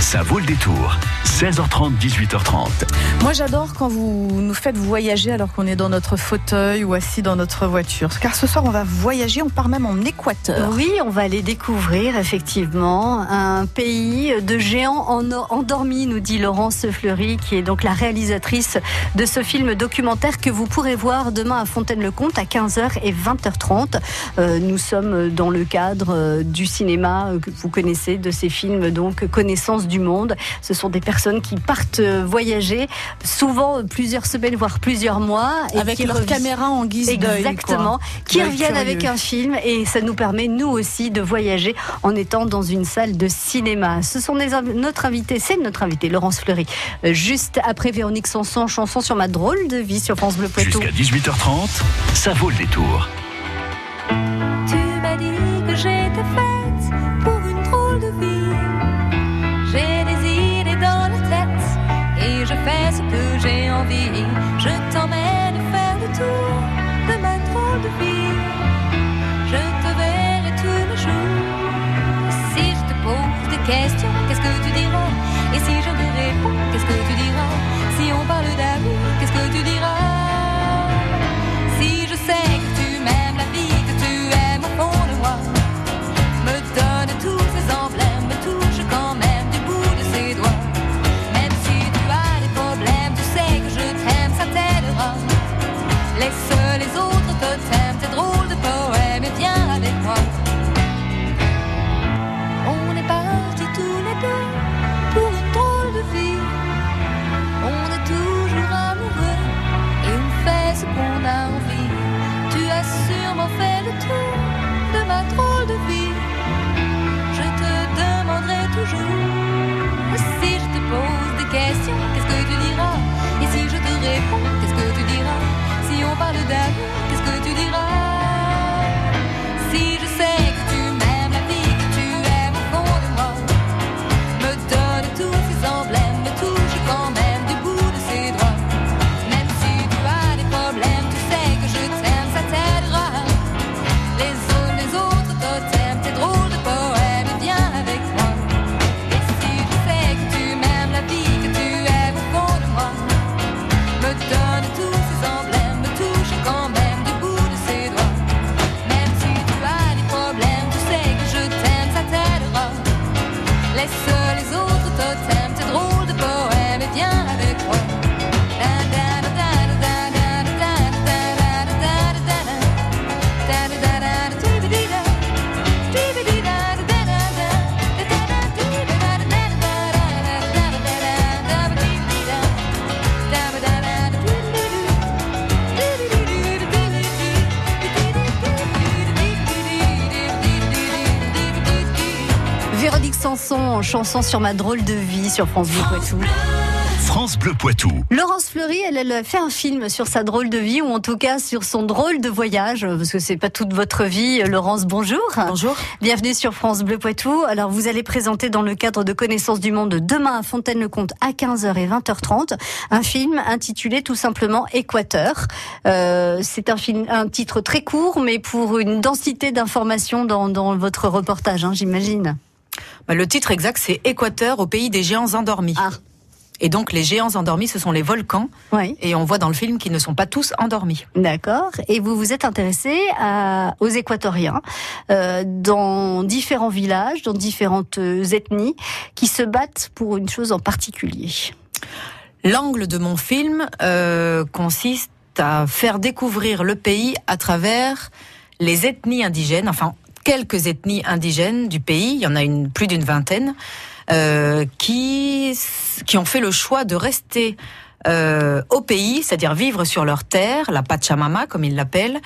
Ça vaut le détour. 16h30, 18h30. Moi, j'adore quand vous nous faites voyager alors qu'on est dans notre fauteuil ou assis dans notre voiture. Car ce soir, on va voyager, on part même en Équateur. Oui, on va aller découvrir effectivement un pays de géants endormis, nous dit Laurence Fleury, qui est donc la réalisatrice de ce film documentaire que vous pourrez voir demain à Fontaine-le-Comte à 15h et 20h30. Euh, nous sommes dans le cadre euh, du cinéma que vous connaissez, de ces films, donc Connaissance du monde. Ce sont des personnes qui partent euh, voyager, souvent plusieurs semaines, voire plusieurs mois. Et avec leur caméra en guise d'œil. Exactement. Qui reviennent avec un film et ça nous permet, nous aussi, de voyager en étant dans une salle de cinéma. Ce sont notre invité, c'est notre invité, Laurence Fleury. Euh, juste après Véronique Sanson, chanson sur ma drôle de vie sur France Bleu Poitou. Jusqu'à 18h30, ça vaut le détour. Si on Sanson, chanson sur ma drôle de vie sur France Bleu Poitou. France Bleu Poitou. Laurence Fleury, elle, fait un film sur sa drôle de vie, ou en tout cas sur son drôle de voyage, parce que c'est pas toute votre vie. Laurence, bonjour. Bonjour. Bienvenue sur France Bleu Poitou. Alors, vous allez présenter dans le cadre de Connaissance du Monde demain à Fontaine-le-Comte à 15h et 20h30 un film intitulé tout simplement Équateur. Euh, c'est un film, un titre très court, mais pour une densité d'informations dans, dans votre reportage, hein, j'imagine. Bah, le titre exact, c'est Équateur au pays des géants endormis. Ah. Et donc, les géants endormis, ce sont les volcans. Oui. Et on voit dans le film qu'ils ne sont pas tous endormis. D'accord. Et vous vous êtes intéressé à, aux Équatoriens euh, dans différents villages, dans différentes euh, ethnies, qui se battent pour une chose en particulier. L'angle de mon film euh, consiste à faire découvrir le pays à travers les ethnies indigènes, enfin quelques ethnies indigènes du pays, il y en a une, plus d'une vingtaine, euh, qui, qui ont fait le choix de rester euh, au pays, c'est-à-dire vivre sur leur terre, la Pachamama comme ils l'appellent,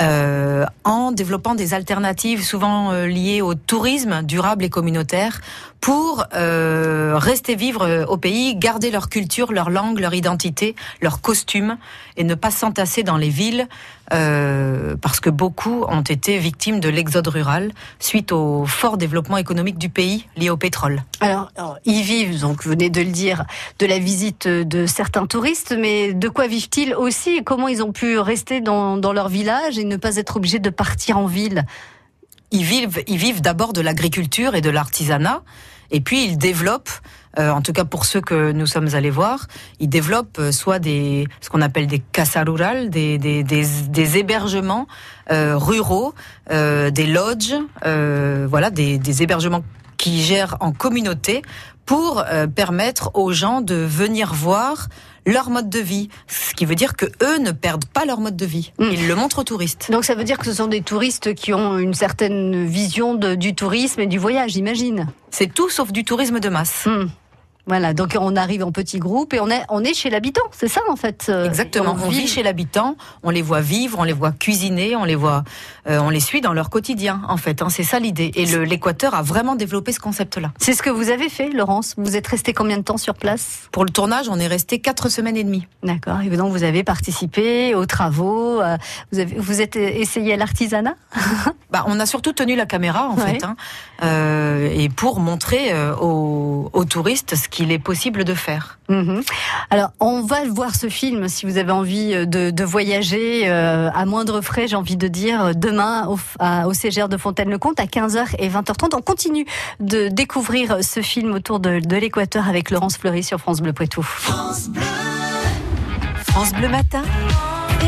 euh, en développant des alternatives souvent euh, liées au tourisme durable et communautaire pour euh, rester vivre au pays, garder leur culture, leur langue, leur identité, leur costume et ne pas s'entasser dans les villes euh, parce que beaucoup ont été victimes de l'exode rural suite au fort développement économique du pays lié au pétrole. Alors, ils vivent, donc vous venez de le dire, de la visite de certains touristes, mais de quoi vivent-ils aussi Comment ils ont pu rester dans, dans leur village et ne pas être obligés de partir en ville? Ils vivent, ils vivent d'abord de l'agriculture et de l'artisanat. Et puis ils développent euh, en tout cas pour ceux que nous sommes allés voir, ils développent euh, soit des ce qu'on appelle des casa rurales, des, des, des, des hébergements euh, ruraux, euh, des lodges, euh, voilà, des, des hébergements qui gèrent en communauté pour euh, permettre aux gens de venir voir leur mode de vie, ce qui veut dire que eux ne perdent pas leur mode de vie. Mm. Ils le montrent aux touristes. Donc ça veut dire que ce sont des touristes qui ont une certaine vision de- du tourisme et du voyage, j'imagine. C'est tout sauf du tourisme de masse. Hmm. Voilà, donc on arrive en petit groupe et on est, on est chez l'habitant, c'est ça en fait. euh, Exactement. On vit chez l'habitant, on les voit vivre, on les voit cuisiner, on les voit, euh, on les suit dans leur quotidien. En fait, hein, c'est ça l'idée. Et l'Équateur a vraiment développé ce concept-là. C'est ce que vous avez fait, Laurence? Vous êtes resté combien de temps sur place? Pour le tournage, on est resté quatre semaines et demie. D'accord. Et donc vous avez participé aux travaux. euh, Vous avez, vous êtes essayé à l'artisanat? Bah, on a surtout tenu la caméra en Ouais. fait, hein, euh, et pour montrer aux, aux touristes ce qu'il est possible de faire. Mhm. Alors, on va voir ce film si vous avez envie euh, de, de voyager euh, à moindre frais, j'ai envie de dire, demain au, à- au CGR de Fontaine-le-Comte à 15h et 20h30. On continue de découvrir ce film autour de, de l'Équateur avec Laurence Fleury sur France Bleu Poitou. France Bleu Matin,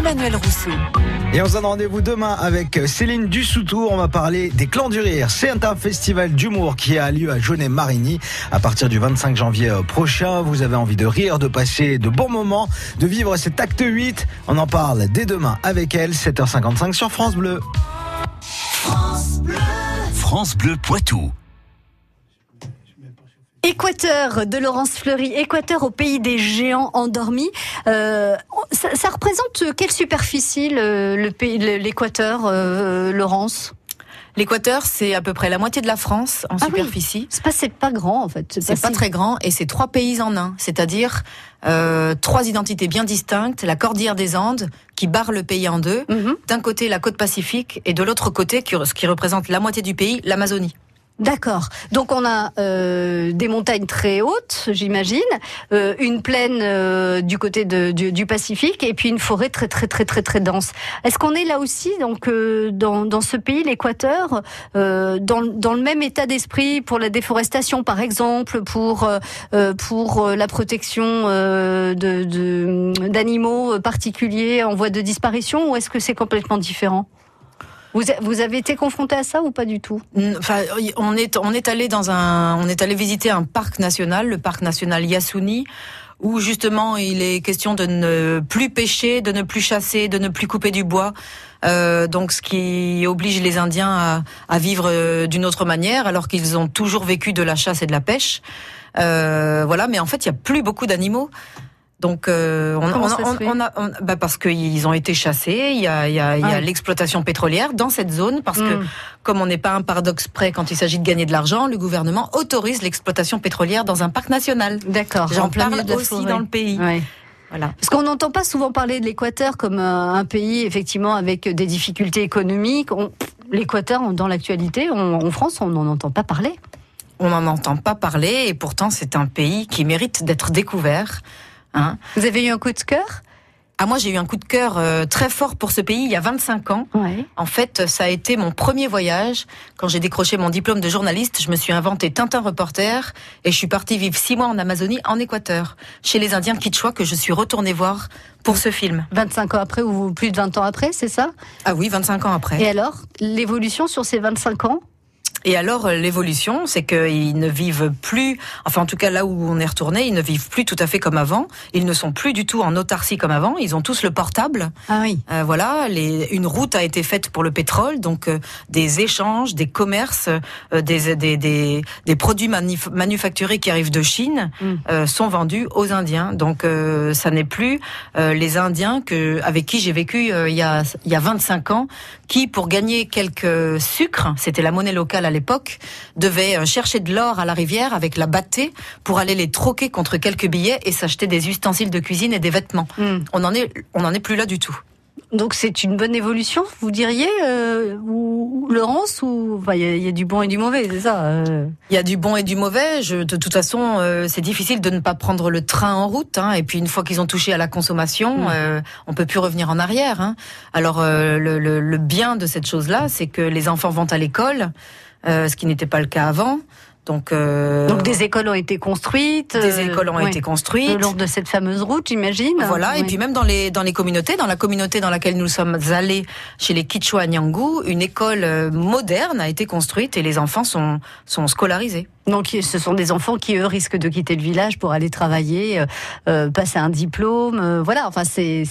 Emmanuel Rousseau. Et on se donne rendez-vous demain avec Céline Dussoutour. On va parler des Clans du Rire. C'est un festival d'humour qui a lieu à Jaunet-Marigny à partir du 25 janvier euh, prochain. Vous avez envie de rire, de passer de bons moments, de vivre cet acte 8. On en parle dès demain avec elle, 7h55 sur France Bleu. France Bleu Poitou. Équateur de Laurence Fleury, Équateur au pays des géants endormis. Euh, ça, ça représente quelle superficie le, le pays, le- l'Équateur, euh, Laurence? L'Équateur, c'est à peu près la moitié de la France en Ah oui. superficie. C'est pas, c'est pas grand en fait. C'est pas si- très grand et c'est trois pays en un, c'est-à-dire euh, trois identités bien distinctes. La cordillère des Andes qui barre le pays en deux. Mhm. D'un côté la côte pacifique et de l'autre côté, ce qui représente la moitié du pays, l'Amazonie. D'accord. Donc on a euh, des montagnes très hautes, j'imagine, euh, une plaine euh, du côté de- du, du Pacifique et puis une forêt très très très très très dense. Est-ce qu'on est là aussi donc euh, dans, dans ce pays, l'Équateur, euh, dans, dans le même état d'esprit pour la déforestation par exemple, pour euh, pour la protection de- d'animaux particuliers en voie de disparition ou est-ce que c'est complètement différent? Vous, vous avez été confronté à ça ou pas du tout? Enfin, on est on est allé dans un on est allé visiter un parc national, le parc national Yasuni, où justement il est question de ne plus pêcher, de ne plus chasser, de ne plus couper du bois. Euh, donc, ce qui oblige les Indiens à, à vivre euh, d'une autre manière, alors qu'ils ont toujours vécu de la chasse et de la pêche. Euh, voilà, mais en fait, il y a plus beaucoup d'animaux. Donc, euh, on, on- on- a, on- bah parce qu'ils ont été chassés. Il y a, il y a, il y a Ah. l'exploitation pétrolière dans cette zone, parce que Mm. comme on n'est pas un paradoxe près quand il s'agit de gagner de l'argent, le gouvernement autorise l'exploitation pétrolière dans un parc national. D'accord. J'en parle aussi forêt. dans le pays. Ouais. Voilà. Parce qu'on n'entend pas souvent parler de l'Équateur comme euh, un pays effectivement avec des difficultés économiques. On- L'Équateur, dans l'actualité, en France, on n'en entend pas parler. On n'en entend pas parler et pourtant c'est un pays qui mérite d'être découvert. Hein. Vous avez eu un coup de cœur? Ah, moi j'ai eu un coup de cœur euh, très fort pour ce pays il y a 25 ans. Ouais. En fait, ça a été mon premier voyage. Quand j'ai décroché mon diplôme de journaliste, je me suis inventé Tintin reporter et je suis partie vivre six mois en Amazonie, en Équateur, chez les Indiens Quichua que je suis retournée voir pour ce film. 25 ans après ou plus de 20 ans après, c'est ça? Ah oui, 25 ans après. Et alors, l'évolution sur ces 25 ans? Et alors, euh, l'évolution, c'est qu'ils ne vivent plus, enfin en tout cas là où on est retourné, ils ne vivent plus tout à fait comme avant. Ils ne sont plus du tout en autarcie comme avant. Ils ont tous le portable. Ah oui. Euh, voilà, les, une route a été faite pour le pétrole, donc euh, des échanges, des commerces, euh, des, des, des, des produits manuf- manufacturés qui arrivent de Chine Mm. euh, sont vendus aux Indiens. Donc euh, ça n'est plus euh, les Indiens que, avec qui j'ai vécu euh, il, y a, il y a 25 ans, qui pour gagner quelques sucres, c'était la monnaie locale à l'époque, devaient euh, chercher de l'or à la rivière avec la battée pour aller les troquer contre quelques billets et s'acheter des ustensiles de cuisine et des vêtements. Hmm. On en est, on en est plus là du tout. Donc c'est une bonne évolution, vous diriez, euh, ou, Laurence ou enfin, il y, a- il y a du bon et du mauvais, c'est ça. euh. Il y a du bon et du mauvais. Je, de toute façon, euh, c'est difficile de ne pas prendre le train en route. Hein. Et puis une fois qu'ils ont touché à la consommation, Mm. euh, on peut plus revenir en arrière. Hein. Alors le, le- le bien de cette chose-là, c'est que les enfants vont à l'école, ce qui n'était pas le cas avant. Donc, euh, Donc des écoles ont été construites. des euh, écoles ont ouais, été Le construites. long de cette fameuse route, j'imagine. Voilà, et puis même dans les dans les communautés, dans la communauté dans laquelle nous sommes allés chez les Kichwa Nyangu, une école euh, moderne a été construite et les enfants sont sont scolarisés. Donc ce sont des enfants qui eux risquent de quitter le village pour aller travailler, euh, euh, passer un diplôme. euh, voilà, enfin c'est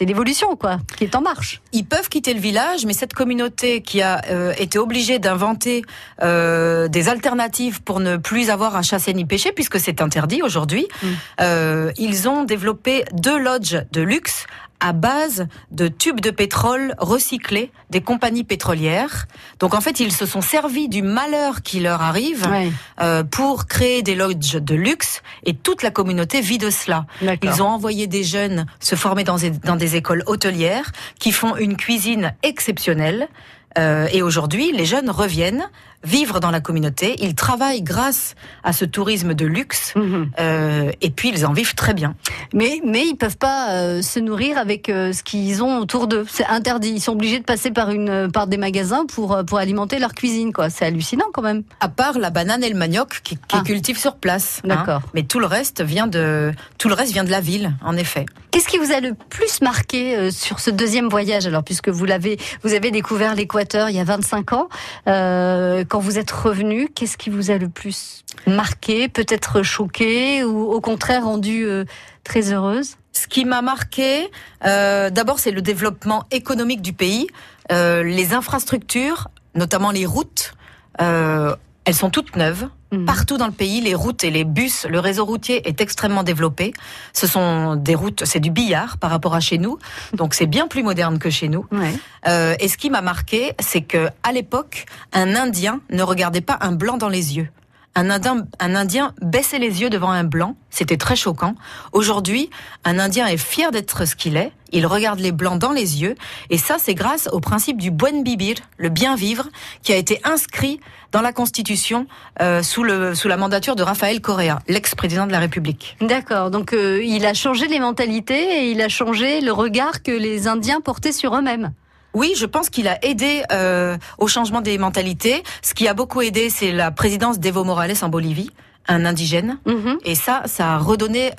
l'évolution quoi, qui est en marche. Ils peuvent quitter le village, mais cette communauté qui a euh, été obligée d'inventer euh, des alternatives pour ne plus avoir à chasser ni pêcher, puisque c'est interdit aujourd'hui, Mm. euh, ils ont développé deux lodges de luxe à base de tubes de pétrole recyclés des compagnies pétrolières. Donc en fait, ils se sont servis du malheur qui leur arrive Ouais, euh, pour créer des lodges de luxe et toute la communauté vit de cela. Ils ont envoyé des jeunes se former dans des, dans des écoles hôtelières qui font une cuisine exceptionnelle. Euh, et aujourd'hui, les jeunes reviennent vivre dans la communauté. Ils travaillent grâce à ce tourisme de luxe. Mhm. euh, et puis, ils en vivent très bien. Mais mais ils peuvent pas euh, se nourrir avec euh, ce qu'ils ont autour d'eux. C'est interdit. Ils sont obligés de passer par une par des magasins pour euh, pour alimenter leur cuisine quoi. C'est hallucinant quand même. À part la banane et le manioc qui, qui Ah. cultivent sur place. hein. D'accord. Mais tout le reste vient de tout le reste vient de la ville, en effet. Qu'est-ce qui vous a le plus marqué euh, sur ce deuxième voyage alors puisque vous l'avez vous avez découvert l'Équateur il y a 25 ans euh, quand vous êtes revenu qu'est-ce qui vous a le plus marqué peut-être choqué ou au contraire rendu euh, très heureuse? Ce qui m'a marqué, euh, d'abord, c'est le développement économique du pays, Euh, les infrastructures, notamment les routes. euh, elles sont toutes neuves. Mhm. Partout dans le pays, les routes et les bus, le réseau routier est extrêmement développé. Ce sont des routes, c'est du billard par rapport à chez nous, donc c'est bien plus moderne que chez nous. Ouais. Euh, et ce qui m'a marqué, c'est que à l'époque, un Indien ne regardait pas un blanc dans les yeux. Un Indien, un Indien baissait les yeux devant un blanc, c'était très choquant. Aujourd'hui, un Indien est fier d'être ce qu'il est, il regarde les blancs dans les yeux, et ça c'est grâce au principe du buen vivir, le bien vivre, qui a été inscrit dans la Constitution euh, sous, le, sous la mandature de Rafael Correa, l'ex-président de la République. D'accord, donc euh, il a changé les mentalités et il a changé le regard que les Indiens portaient sur eux-mêmes. Oui, je pense qu'il a aidé euh, au changement des mentalités. Ce qui a beaucoup aidé, c'est la présidence d'Evo Morales en Bolivie, un indigène. Mhm. Et ça, ça a redonné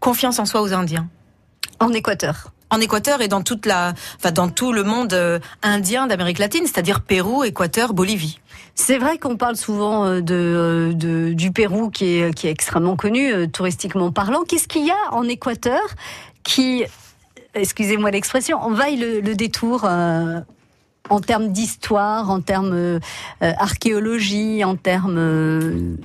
confiance en soi aux Indiens. En Équateur. En Équateur et dans toute la, enfin dans tout le monde euh, indien d'Amérique latine, c'est-à-dire Pérou, Équateur, Bolivie. C'est vrai qu'on parle souvent euh, de, euh, de- du Pérou qui est, qui est extrêmement connu, touristiquement parlant. Qu'est-ce qu'il y a en Équateur qui, excusez-moi l'expression, on vaille le, le détour euh, en termes d'histoire, en termes euh, euh, archéologie, en termes euh,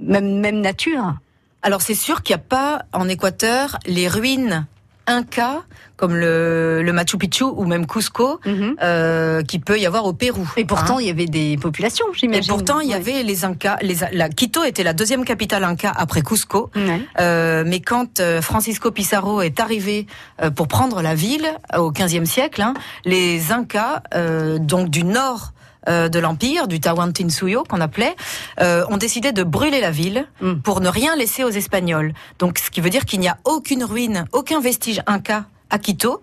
même, même nature? Alors c'est sûr qu'il n'y a pas en Équateur les ruines incas comme le, le Machu Picchu ou même Cusco euh, qui peut y avoir au Pérou. Et pourtant, Hein. il y avait des populations, et j'imagine. pourtant il y Ouais. avait les Incas. Les, la Quito était la deuxième capitale inca après Cusco. Ouais. Euh, mais quand euh, Francisco Pizarro est arrivé euh, pour prendre la ville euh, au XVe siècle, hein, les Incas, euh, donc du nord euh, de l'empire, du Tawantinsuyo qu'on appelait, euh, ont décidé de brûler la ville Mm. pour ne rien laisser aux Espagnols. Donc, ce qui veut dire qu'il n'y a aucune ruine, aucun vestige Inca à Quito.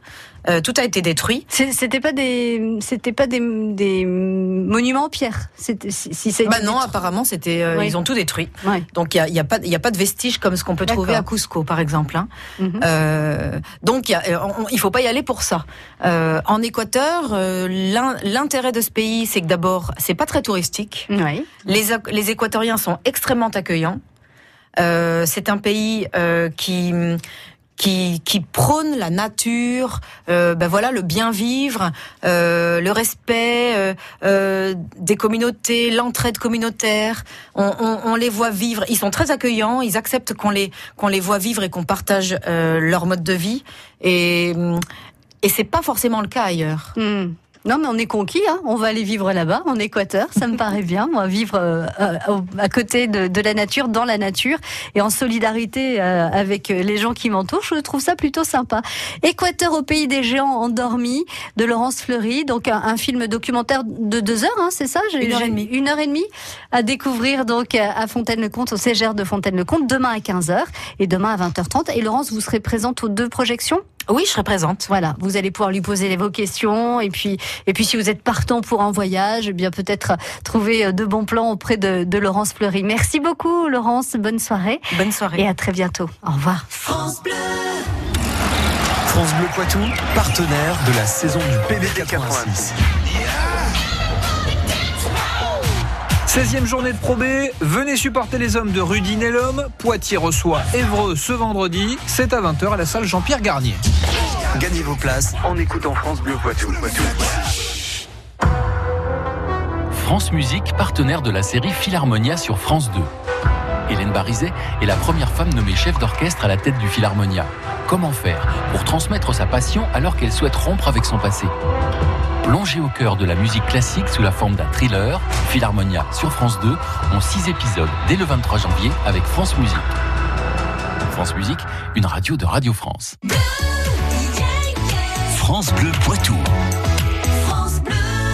Euh, tout a été détruit. C'était pas des, c'était pas des, des monuments en pierre. Si, si. Bah non, apparemment, c'était, euh, Oui. ils ont tout détruit. Donc il y a, il y a pas, il y a pas de vestiges comme ce qu'on peut trouver à. Cusco, par exemple. hein. Mhm. Euh, donc il y a- on- il faut pas y aller pour ça. En Équateur, l'in- l'intérêt de ce pays, c'est que d'abord, c'est pas très touristique. Les, Équatoriens sont extrêmement accueillants. C'est un pays qui qui, qui prône la nature, euh, ben voilà le bien vivre, euh, le respect euh, euh, des communautés, l'entraide communautaire. On, on, on les voit vivre. Ils sont très accueillants. Ils acceptent qu'on les qu'on les voit vivre et qu'on partage euh, leur mode de vie. Et et c'est pas forcément le cas ailleurs. Hmm. Non, mais on est conquis, hein. on va aller vivre là-bas, en Équateur, ça me paraît bien. Moi, vivre euh, euh, au- à côté de, de la nature, dans la nature, et en solidarité euh, avec les gens qui m'entourent, je trouve ça plutôt sympa. Équateur au pays des géants endormis, de Laurence Fleury, donc un, un film documentaire de deux heures, hein, c'est ça? J'ai- Une heure et demie. Une heure et demie à découvrir donc à à Fontaine-le-Comte, au CGR de Fontaine-le-Comte, demain à 15h et demain à 20h30. Et Laurence, vous serez présente aux deux projections? Oui, je serai présente. Voilà, vous allez pouvoir lui poser vos questions et puis et puis si vous êtes partant pour un voyage, eh bien peut-être trouver euh, de bons plans auprès de, de Laurence Fleury. Merci beaucoup Laurence, bonne soirée Bonne soirée. et à très bientôt. Au revoir. France Bleu Poitou, partenaire de la saison du PB86. 16e journée de Pro B, venez supporter les hommes de Rudy Nellum. Poitiers reçoit Évreux ce vendredi. C'est à 20h à la salle Jean-Pierre Garnier. Gagnez vos places en écoutant France Bleu Poitou. France Musique, partenaire de la série Philharmonia sur France 2. Hélène Barizet est la première femme nommée chef d'orchestre à la tête du Philharmonia. Comment faire pour transmettre sa passion alors qu'elle souhaite rompre avec son passé? Plongée au cœur de la musique classique sous la forme d'un thriller, Philharmonia sur France 2 en 6 épisodes dès le 23 janvier avec France Musique. France Musique, une radio de Radio France. France Bleu Poitou.